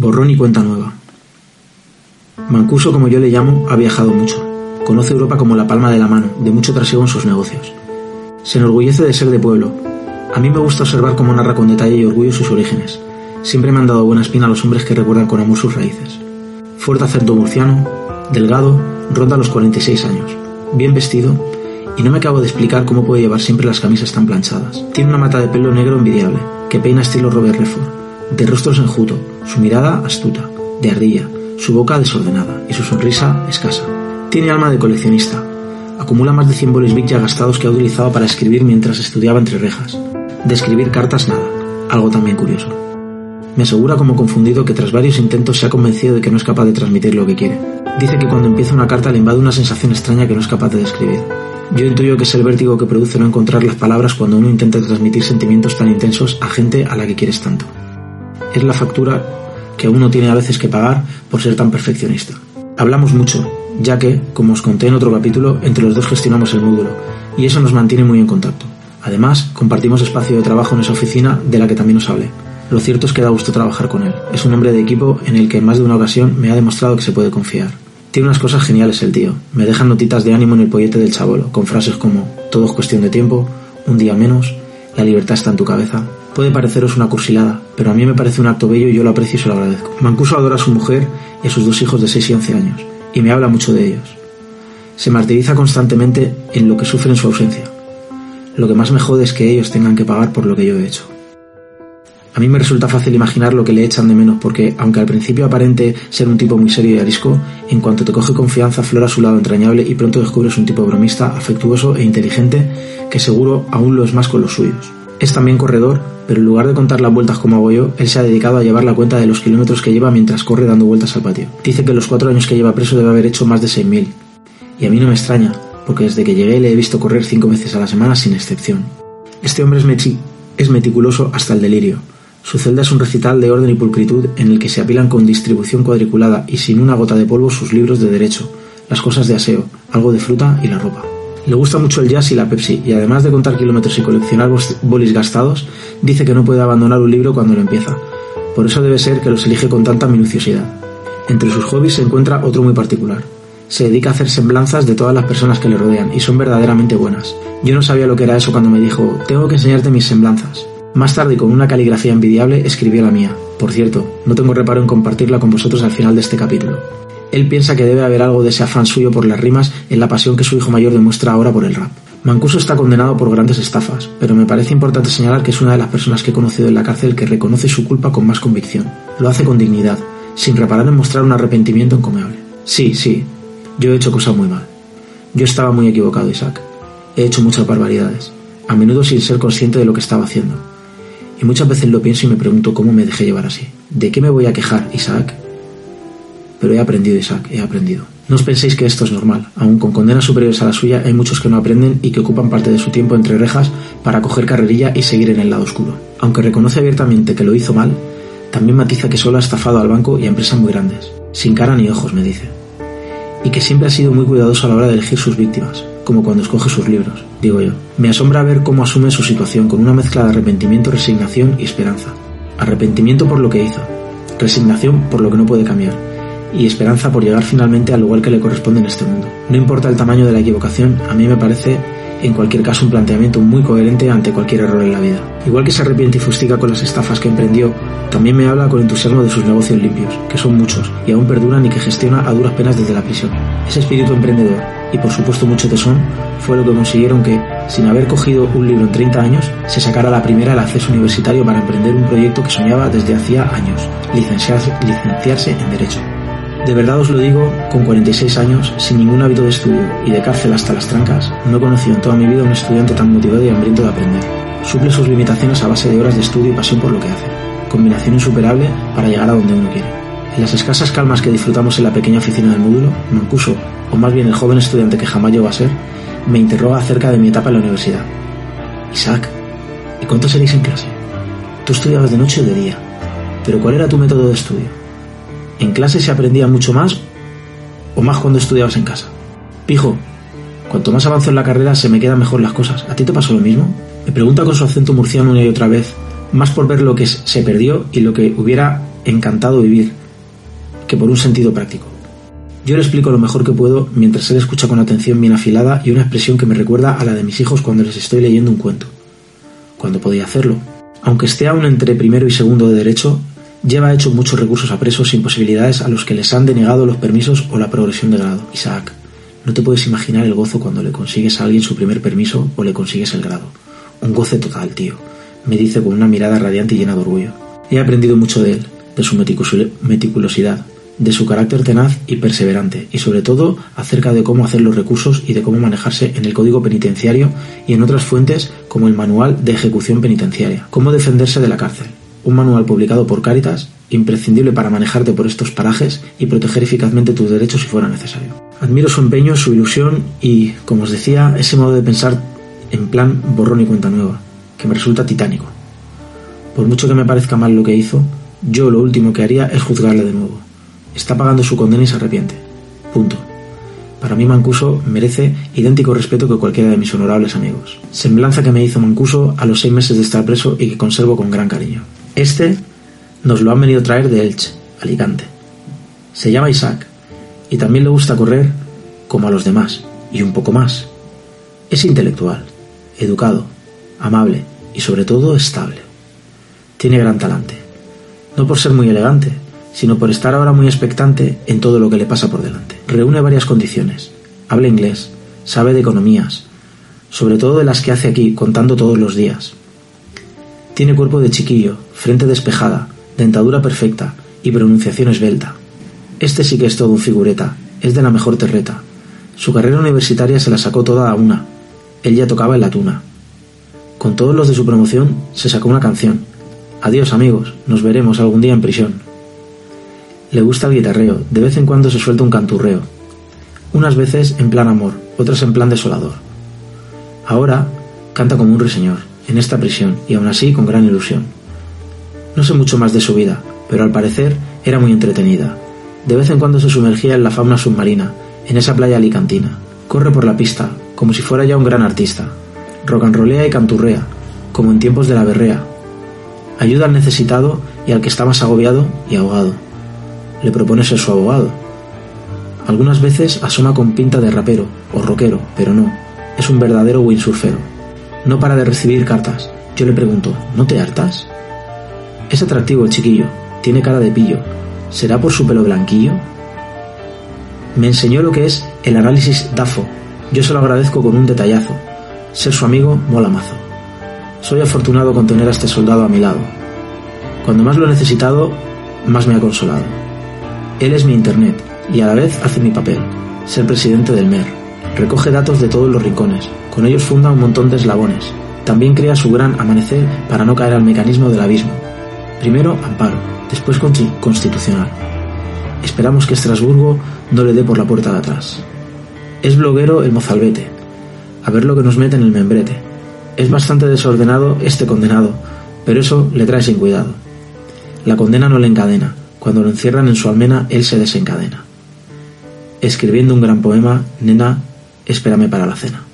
Borrón y cuenta nueva. Mancuso, como yo le llamo, ha viajado mucho. Conoce Europa como la palma de la mano, de mucho trasiego en sus negocios. Se enorgullece de ser de pueblo. A mí me gusta observar cómo narra con detalle y orgullo sus orígenes. Siempre me han dado buena espina los hombres que recuerdan con amor sus raíces. Fuerte acento murciano, delgado, ronda los 46 años. Bien vestido, y no me acabo de explicar cómo puede llevar siempre las camisas tan planchadas. Tiene una mata de pelo negro envidiable, que peina estilo Robert Redford de rostro enjuto, su mirada astuta, de ardilla, su boca desordenada y su sonrisa escasa. Tiene alma de coleccionista. Acumula más de 100 bolis Bic ya gastados que ha utilizado para escribir mientras estudiaba entre rejas. De escribir cartas nada, algo también curioso. Me asegura como confundido que tras varios intentos se ha convencido de que no es capaz de transmitir lo que quiere. Dice que cuando empieza una carta le invade una sensación extraña que no es capaz de describir. Yo intuyo que es el vértigo que produce no encontrar las palabras cuando uno intenta transmitir sentimientos tan intensos a gente a la que quieres tanto es la factura que uno tiene a veces que pagar por ser tan perfeccionista. Hablamos mucho, ya que, como os conté en otro capítulo, entre los dos gestionamos el módulo, y eso nos mantiene muy en contacto. Además, compartimos espacio de trabajo en esa oficina de la que también os hablé. Lo cierto es que da gusto trabajar con él. Es un hombre de equipo en el que en más de una ocasión me ha demostrado que se puede confiar. Tiene unas cosas geniales el tío. Me deja notitas de ánimo en el pollete del chabolo, con frases como todo es cuestión de tiempo, un día menos, la libertad está en tu cabeza. Puede pareceros una cursilada, pero a mí me parece un acto bello y yo lo aprecio y se lo agradezco. Mancuso adora a su mujer y a sus dos hijos de 6 y 11 años, y me habla mucho de ellos. Se martiriza constantemente en lo que sufre en su ausencia. Lo que más me jode es que ellos tengan que pagar por lo que yo he hecho. A mí me resulta fácil imaginar lo que le echan de menos porque, aunque al principio aparente ser un tipo muy serio y arisco, en cuanto te coge confianza flora su lado entrañable y pronto descubres un tipo bromista, afectuoso e inteligente que seguro aún lo es más con los suyos. Es también corredor, pero en lugar de contar las vueltas como hago yo, él se ha dedicado a llevar la cuenta de los kilómetros que lleva mientras corre dando vueltas al patio. Dice que los cuatro años que lleva preso debe haber hecho más de 6.000. Y a mí no me extraña, porque desde que llegué le he visto correr cinco veces a la semana sin excepción. Este hombre es, es meticuloso hasta el delirio. Su celda es un recital de orden y pulcritud en el que se apilan con distribución cuadriculada y sin una gota de polvo sus libros de derecho, las cosas de aseo, algo de fruta y la ropa. Le gusta mucho el jazz y la Pepsi, y además de contar kilómetros y coleccionar bolis gastados, dice que no puede abandonar un libro cuando lo empieza. Por eso debe ser que los elige con tanta minuciosidad. Entre sus hobbies se encuentra otro muy particular. Se dedica a hacer semblanzas de todas las personas que le rodean, y son verdaderamente buenas. Yo no sabía lo que era eso cuando me dijo, tengo que enseñarte mis semblanzas. Más tarde, con una caligrafía envidiable, escribió la mía. Por cierto, no tengo reparo en compartirla con vosotros al final de este capítulo. Él piensa que debe haber algo de ese afán suyo por las rimas en la pasión que su hijo mayor demuestra ahora por el rap. Mancuso está condenado por grandes estafas, pero me parece importante señalar que es una de las personas que he conocido en la cárcel que reconoce su culpa con más convicción. Lo hace con dignidad, sin reparar en mostrar un arrepentimiento encomiable. Sí, sí, yo he hecho cosas muy mal. Yo estaba muy equivocado, Isaac. He hecho muchas barbaridades, a menudo sin ser consciente de lo que estaba haciendo. Y muchas veces lo pienso y me pregunto cómo me dejé llevar así. ¿De qué me voy a quejar, Isaac? Pero he aprendido, Isaac, he aprendido. No os penséis que esto es normal. Aun con condenas superiores a la suya, hay muchos que no aprenden y que ocupan parte de su tiempo entre rejas para coger carrerilla y seguir en el lado oscuro. Aunque reconoce abiertamente que lo hizo mal, también matiza que solo ha estafado al banco y a empresas muy grandes. Sin cara ni ojos, me dice. Y que siempre ha sido muy cuidadoso a la hora de elegir sus víctimas, como cuando escoge sus libros, digo yo. Me asombra ver cómo asume su situación con una mezcla de arrepentimiento, resignación y esperanza. Arrepentimiento por lo que hizo, resignación por lo que no puede cambiar, y esperanza por llegar finalmente al lugar que le corresponde en este mundo. No importa el tamaño de la equivocación, a mí me parece en cualquier caso un planteamiento muy coherente ante cualquier error en la vida. Igual que se arrepiente y fustiga con las estafas que emprendió, también me habla con entusiasmo de sus negocios limpios, que son muchos y aún perduran y que gestiona a duras penas desde la prisión. Ese espíritu emprendedor y por supuesto mucho tesón fue lo que consiguieron que, sin haber cogido un libro en 30 años, se sacara la primera el acceso universitario para emprender un proyecto que soñaba desde hacía años, licenciarse, licenciarse en Derecho. De verdad os lo digo, con 46 años, sin ningún hábito de estudio y de cárcel hasta las trancas, no he conocido en toda mi vida un estudiante tan motivado y hambriento de aprender. Suple sus limitaciones a base de horas de estudio y pasión por lo que hace. Combinación insuperable para llegar a donde uno quiere. En las escasas calmas que disfrutamos en la pequeña oficina del módulo, Mancuso, o más bien el joven estudiante que jamás llegó a ser, me interroga acerca de mi etapa en la universidad. Isaac, ¿y cuántos seréis en clase? Tú estudiabas de noche o de día. ¿Pero cuál era tu método de estudio? ¿En clase se aprendía mucho más o más cuando estudiabas en casa? Pijo, cuanto más avanzo en la carrera se me quedan mejor las cosas. ¿A ti te pasó lo mismo? Me pregunta con su acento murciano una y otra vez, más por ver lo que se perdió y lo que hubiera encantado vivir que por un sentido práctico. Yo le explico lo mejor que puedo mientras él escucha con atención bien afilada y una expresión que me recuerda a la de mis hijos cuando les estoy leyendo un cuento. Cuando podía hacerlo. Aunque esté aún entre primero y segundo de derecho, lleva hecho muchos recursos a presos sin posibilidades a los que les han denegado los permisos o la progresión de grado. Isaac, no te puedes imaginar el gozo cuando le consigues a alguien su primer permiso o le consigues el grado. Un goce total, tío, me dice con una mirada radiante y llena de orgullo. He aprendido mucho de él, de su meticulosidad, de su carácter tenaz y perseverante, y sobre todo acerca de cómo hacer los recursos y de cómo manejarse en el código penitenciario y en otras fuentes como el Manual de Ejecución Penitenciaria, cómo defenderse de la cárcel, un manual publicado por Cáritas, imprescindible para manejarte por estos parajes y proteger eficazmente tus derechos si fuera necesario. Admiro su empeño, su ilusión y, como os decía, ese modo de pensar en plan borrón y cuenta nueva, que me resulta titánico. Por mucho que me parezca mal lo que hizo, yo lo último que haría es juzgarle de nuevo Está pagando su condena y se arrepiente. Punto. Para mí Mancuso merece idéntico respeto que cualquiera de mis honorables amigos. Semblanza que me hizo Mancuso a los seis meses de estar preso y que conservo con gran cariño. Este nos lo han venido a traer de Elche, Alicante. Se llama Isaac y también le gusta correr como a los demás y un poco más. Es intelectual, educado, amable y sobre todo estable. Tiene gran talante. No por ser muy elegante, sino por estar ahora muy expectante en todo lo que le pasa por delante. Reúne varias condiciones. Habla inglés, sabe de economías, sobre todo de las que hace aquí, contando todos los días. Tiene cuerpo de chiquillo, frente despejada, dentadura perfecta y pronunciación esbelta. Este sí que es todo un figureta, es de la mejor terreta. Su carrera universitaria se la sacó toda a una. Él ya tocaba en la tuna. Con todos los de su promoción se sacó una canción. Adiós amigos, nos veremos algún día en prisión. Le gusta el guitarreo, de vez en cuando se suelta un canturreo. Unas veces en plan amor, otras en plan desolador. Ahora canta como un ruiseñor, en esta prisión, y aún así con gran ilusión. No sé mucho más de su vida, pero al parecer era muy entretenida. De vez en cuando se sumergía en la fauna submarina, en esa playa alicantina. Corre por la pista, como si fuera ya un gran artista. Rocanrolea y canturrea, como en tiempos de la berrea. Ayuda al necesitado y al que está más agobiado y ahogado le propone ser su abogado. Algunas veces asoma con pinta de rapero o rockero, pero no, es un verdadero windsurfero. No para de recibir cartas. Yo le pregunto, ¿no te hartas? Es atractivo el chiquillo, tiene cara de pillo. ¿Será por su pelo blanquillo? Me enseñó lo que es el análisis DAFO. Yo se lo agradezco con un detallazo. Ser su amigo mola mazo. Soy afortunado con tener a este soldado a mi lado. Cuando más lo he necesitado, más me ha consolado. Él es mi Internet y a la vez hace mi papel, ser presidente del MER. Recoge datos de todos los rincones, con ellos funda un montón de eslabones. También crea su gran amanecer para no caer al mecanismo del abismo. Primero amparo, después constitucional. Esperamos que Estrasburgo no le dé por la puerta de atrás. Es bloguero el mozalbete. A ver lo que nos mete en el membrete. Es bastante desordenado este condenado, pero eso le trae sin cuidado. La condena no le encadena, cuando lo encierran en su almena, él se desencadena. Escribiendo un gran poema, Nena, espérame para la cena.